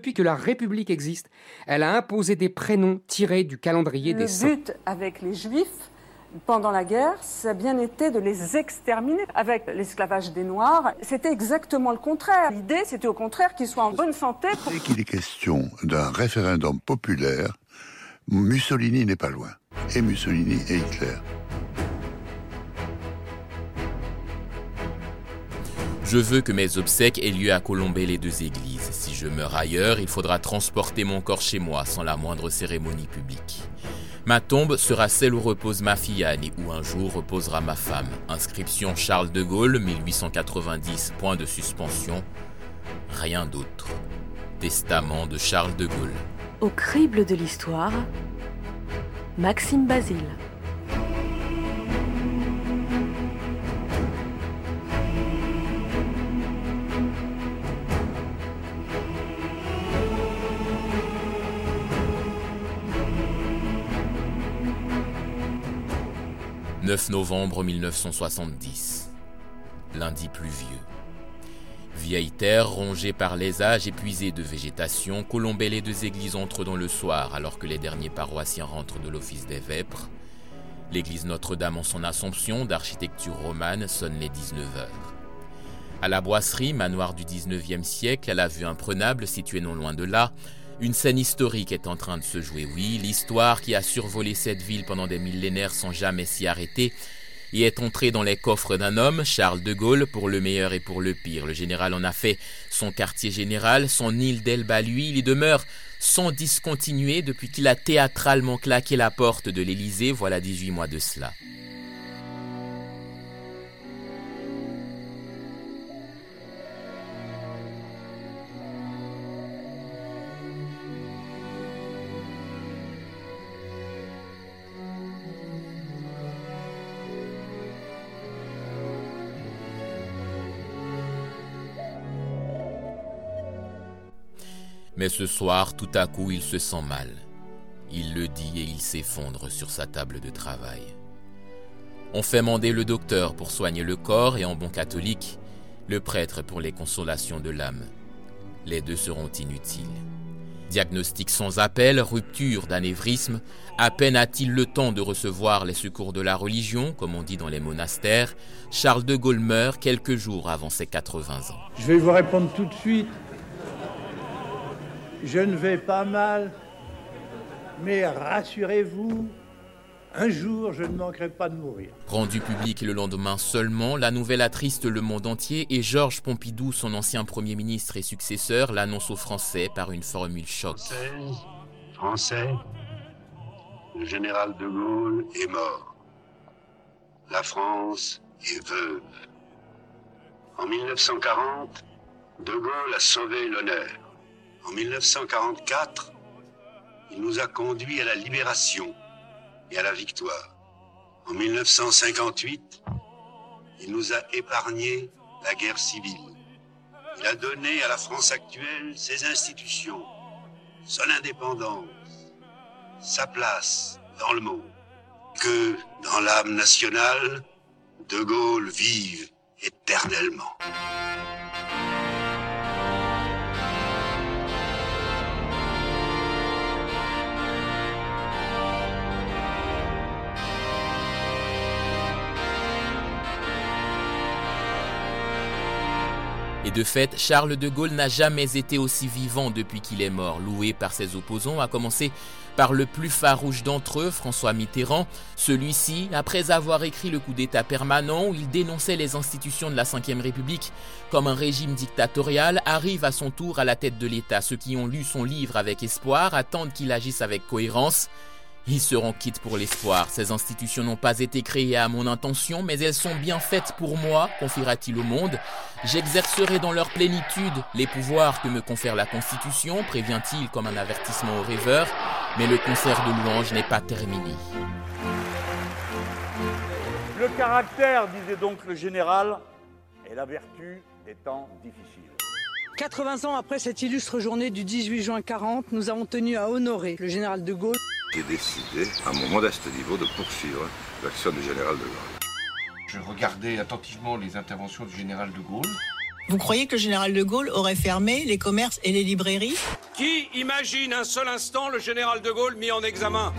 depuis que la République existe, elle a imposé des prénoms tirés du calendrier des saints. Le but avec les Juifs pendant la guerre, ça a bien été de les exterminer. Avec l'esclavage des Noirs, c'était exactement le contraire. L'idée, c'était au contraire qu'ils soient en bonne santé. Dès qu'il est question d'un référendum populaire, Mussolini n'est pas loin. Et Mussolini et Hitler. Je veux que mes obsèques aient lieu à colomber les deux églises. Je meurs ailleurs, il faudra transporter mon corps chez moi sans la moindre cérémonie publique. Ma tombe sera celle où repose ma fille Anne et où un jour reposera ma femme. Inscription Charles de Gaulle, 1890, point de suspension. Rien d'autre. Testament de Charles de Gaulle. Au crible de l'histoire, Maxime Basile. 9 novembre 1970. Lundi pluvieux. Vieille terre rongée par les âges épuisés de végétation, Colombet les deux églises entrent dans le soir alors que les derniers paroissiens rentrent de l'office des vêpres. L'église Notre-Dame en son Assomption d'architecture romane sonne les 19 heures. À la boisserie, manoir du 19e siècle, à la vue imprenable située non loin de là, une scène historique est en train de se jouer, oui, l'histoire qui a survolé cette ville pendant des millénaires sans jamais s'y arrêter et est entrée dans les coffres d'un homme, Charles de Gaulle, pour le meilleur et pour le pire. Le général en a fait son quartier général, son île d'Elba, lui, il y demeure sans discontinuer depuis qu'il a théâtralement claqué la porte de l'Élysée, voilà 18 mois de cela. Mais ce soir, tout à coup, il se sent mal. Il le dit et il s'effondre sur sa table de travail. On fait mander le docteur pour soigner le corps et en bon catholique, le prêtre pour les consolations de l'âme. Les deux seront inutiles. Diagnostic sans appel, rupture d'anévrisme, à peine a-t-il le temps de recevoir les secours de la religion, comme on dit dans les monastères, Charles de Gaulle meurt quelques jours avant ses 80 ans. Je vais vous répondre tout de suite. Je ne vais pas mal, mais rassurez-vous, un jour je ne manquerai pas de mourir. Rendu public le lendemain seulement, la nouvelle attriste le monde entier et Georges Pompidou, son ancien Premier ministre et successeur, l'annonce aux Français par une formule choc. Français, le général de Gaulle est mort. La France est veuve. En 1940, de Gaulle a sauvé l'honneur. En 1944, il nous a conduits à la libération et à la victoire. En 1958, il nous a épargné la guerre civile. Il a donné à la France actuelle ses institutions, son indépendance, sa place dans le monde. Que dans l'âme nationale, De Gaulle vive éternellement. Et de fait, Charles de Gaulle n'a jamais été aussi vivant depuis qu'il est mort, loué par ses opposants, à commencer par le plus farouche d'entre eux, François Mitterrand. Celui-ci, après avoir écrit le coup d'État permanent où il dénonçait les institutions de la Ve République comme un régime dictatorial, arrive à son tour à la tête de l'État. Ceux qui ont lu son livre avec espoir attendent qu'il agisse avec cohérence. Ils seront quittes pour l'espoir. Ces institutions n'ont pas été créées à mon intention, mais elles sont bien faites pour moi, confiera-t-il au monde. J'exercerai dans leur plénitude les pouvoirs que me confère la Constitution, prévient-il comme un avertissement aux rêveurs, mais le concert de louanges n'est pas terminé. Le caractère, disait donc le général, est la vertu des temps difficiles. 80 ans après cette illustre journée du 18 juin 40, nous avons tenu à honorer le général de Gaulle. J'ai décidé, à mon modeste niveau, de poursuivre l'action du général de Gaulle. Je regardais attentivement les interventions du général de Gaulle. Vous croyez que le général de Gaulle aurait fermé les commerces et les librairies? Qui imagine un seul instant le général de Gaulle mis en examen?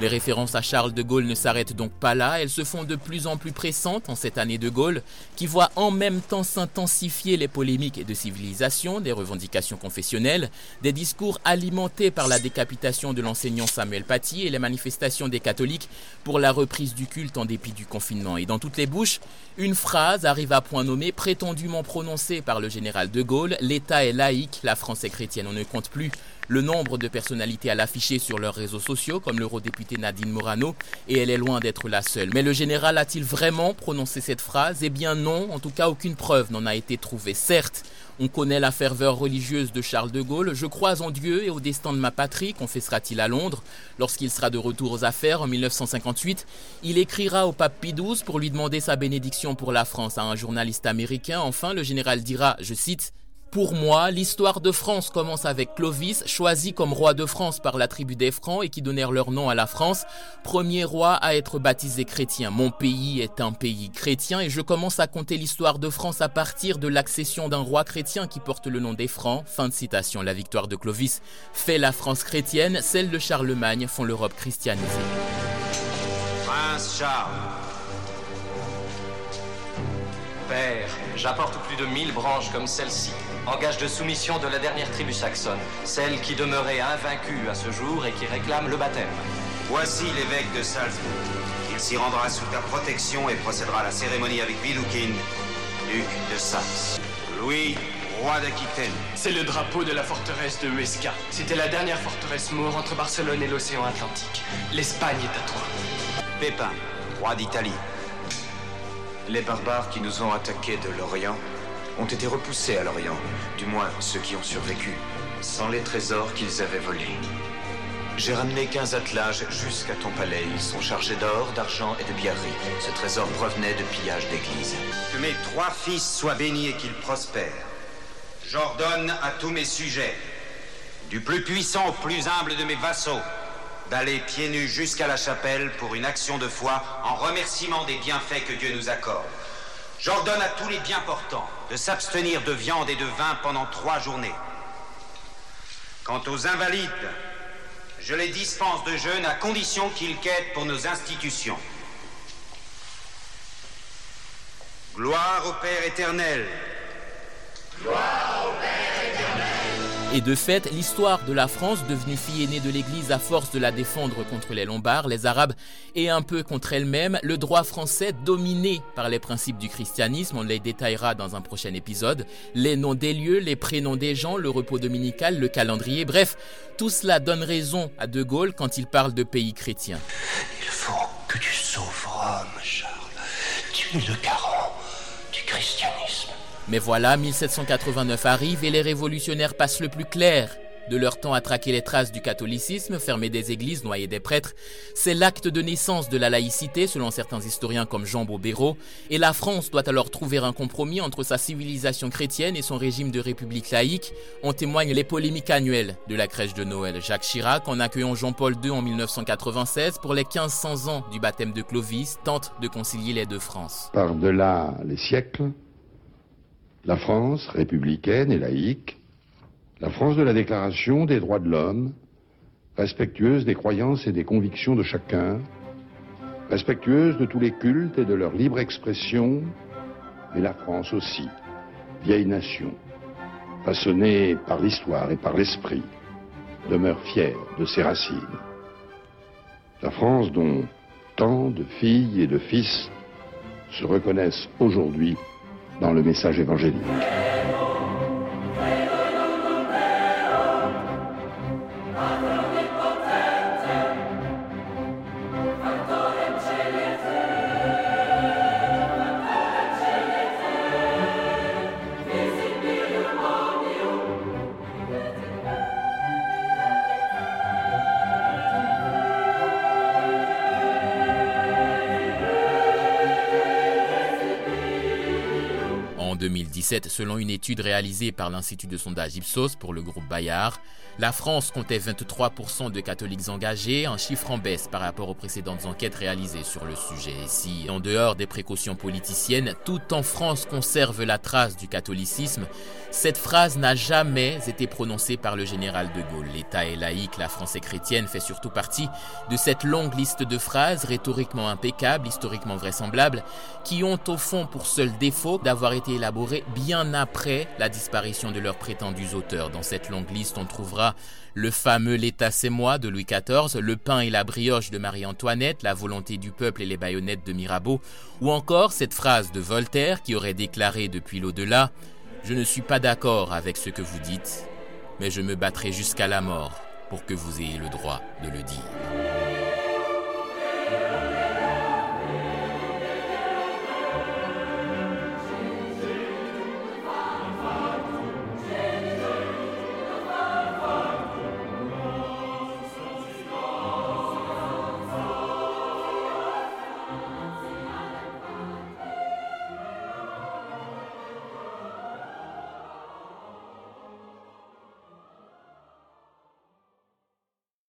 Les références à Charles de Gaulle ne s'arrêtent donc pas là, elles se font de plus en plus pressantes en cette année de Gaulle, qui voit en même temps s'intensifier les polémiques de civilisation, des revendications confessionnelles, des discours alimentés par la décapitation de l'enseignant Samuel Paty et les manifestations des catholiques pour la reprise du culte en dépit du confinement. Et dans toutes les bouches, une phrase arrive à point nommé, prétendument prononcée par le général de Gaulle, l'État est laïque, la France est chrétienne. On ne compte plus le nombre de personnalités à l'afficher sur leurs réseaux sociaux, comme l'eurodéputée Nadine Morano, et elle est loin d'être la seule. Mais le général a-t-il vraiment prononcé cette phrase? Eh bien non, en tout cas aucune preuve n'en a été trouvée. Certes, on connaît la ferveur religieuse de Charles de Gaulle. Je crois en Dieu et au destin de ma patrie, confessera-t-il à Londres. Lorsqu'il sera de retour aux affaires en 1958, il écrira au pape Pie XII pour lui demander sa bénédiction pour la France à un journaliste américain. Enfin, le général dira, je cite, pour moi, l'histoire de France commence avec Clovis, choisi comme roi de France par la tribu des Francs et qui donnèrent leur nom à la France, premier roi à être baptisé chrétien. Mon pays est un pays chrétien et je commence à compter l'histoire de France à partir de l'accession d'un roi chrétien qui porte le nom des Francs. Fin de citation. La victoire de Clovis fait la France chrétienne, celle de Charlemagne font l'Europe christianisée. Prince Charles. Père, j'apporte plus de mille branches comme celle-ci en gage de soumission de la dernière tribu saxonne, celle qui demeurait invaincue à ce jour et qui réclame le baptême. Voici l'évêque de Salzbourg. Il s'y rendra sous ta protection et procédera à la cérémonie avec Widukind, duc de Saxe. Louis, roi d'Aquitaine. C'est le drapeau de la forteresse de Huesca. C'était la dernière forteresse maure entre Barcelone et l'océan Atlantique. L'Espagne est à toi. Pépin, roi d'Italie. Les barbares qui nous ont attaqués de l'Orient ont été repoussés à l'Orient, du moins ceux qui ont survécu, sans les trésors qu'ils avaient volés. J'ai ramené 15 attelages jusqu'à ton palais. Ils sont chargés d'or, d'argent et de pierreries. Ce trésor provenait de pillages d'églises. Que mes trois fils soient bénis et qu'ils prospèrent. J'ordonne à tous mes sujets, du plus puissant au plus humble de mes vassaux, d'aller pieds nus jusqu'à la chapelle pour une action de foi en remerciement des bienfaits que Dieu nous accorde. J'ordonne à tous les bien portants de s'abstenir de viande et de vin pendant trois journées. Quant aux invalides, je les dispense de jeûne à condition qu'ils quêtent pour nos institutions. Gloire au Père éternel. Gloire au Père éternel. Et de fait, l'histoire de la France, devenue fille aînée de l'Église à force de la défendre contre les Lombards, les Arabes et un peu contre elle-même, le droit français dominé par les principes du christianisme, on les détaillera dans un prochain épisode, les noms des lieux, les prénoms des gens, le repos dominical, le calendrier, bref, tout cela donne raison à De Gaulle quand il parle de pays chrétiens. Il faut que tu sauves Rome, Charles. Tu es le garant du christianisme. Mais voilà, 1789 arrive et les révolutionnaires passent le plus clair de leur temps à traquer les traces du catholicisme, fermer des églises, noyer des prêtres. C'est l'acte de naissance de la laïcité, selon certains historiens comme Jean Bobéro, et la France doit alors trouver un compromis entre sa civilisation chrétienne et son régime de république laïque. En témoignent les polémiques annuelles de la crèche de Noël. Jacques Chirac, en accueillant Jean-Paul II en 1996 pour les 1500 ans du baptême de Clovis, tente de concilier les deux France. Par-delà les siècles, la France républicaine et laïque, la France de la Déclaration des droits de l'homme, respectueuse des croyances et des convictions de chacun, respectueuse de tous les cultes et de leur libre expression, mais la France aussi, vieille nation, façonnée par l'histoire et par l'esprit, demeure fière de ses racines. La France dont tant de filles et de fils se reconnaissent aujourd'hui dans le message évangélique. 2017, selon une étude réalisée par l'Institut de sondage Ipsos pour le groupe Bayard, la France comptait 23% de catholiques engagés, un chiffre en baisse par rapport aux précédentes enquêtes réalisées sur le sujet. Et si, en dehors des précautions politiciennes, tout en France conserve la trace du catholicisme, cette phrase n'a jamais été prononcée par le général de Gaulle. L'État est laïque, la France est chrétienne fait surtout partie de cette longue liste de phrases rhétoriquement impeccables, historiquement vraisemblables, qui ont au fond pour seul défaut d'avoir été élaborées bien après la disparition de leurs prétendus auteurs. Dans cette longue liste, on trouvera le fameux L'État c'est moi de Louis XIV, le pain et la brioche de Marie-Antoinette, la volonté du peuple et les baïonnettes de Mirabeau, ou encore cette phrase de Voltaire qui aurait déclaré depuis l'au-delà je ne suis pas d'accord avec ce que vous dites, mais je me battrai jusqu'à la mort pour que vous ayez le droit de le dire.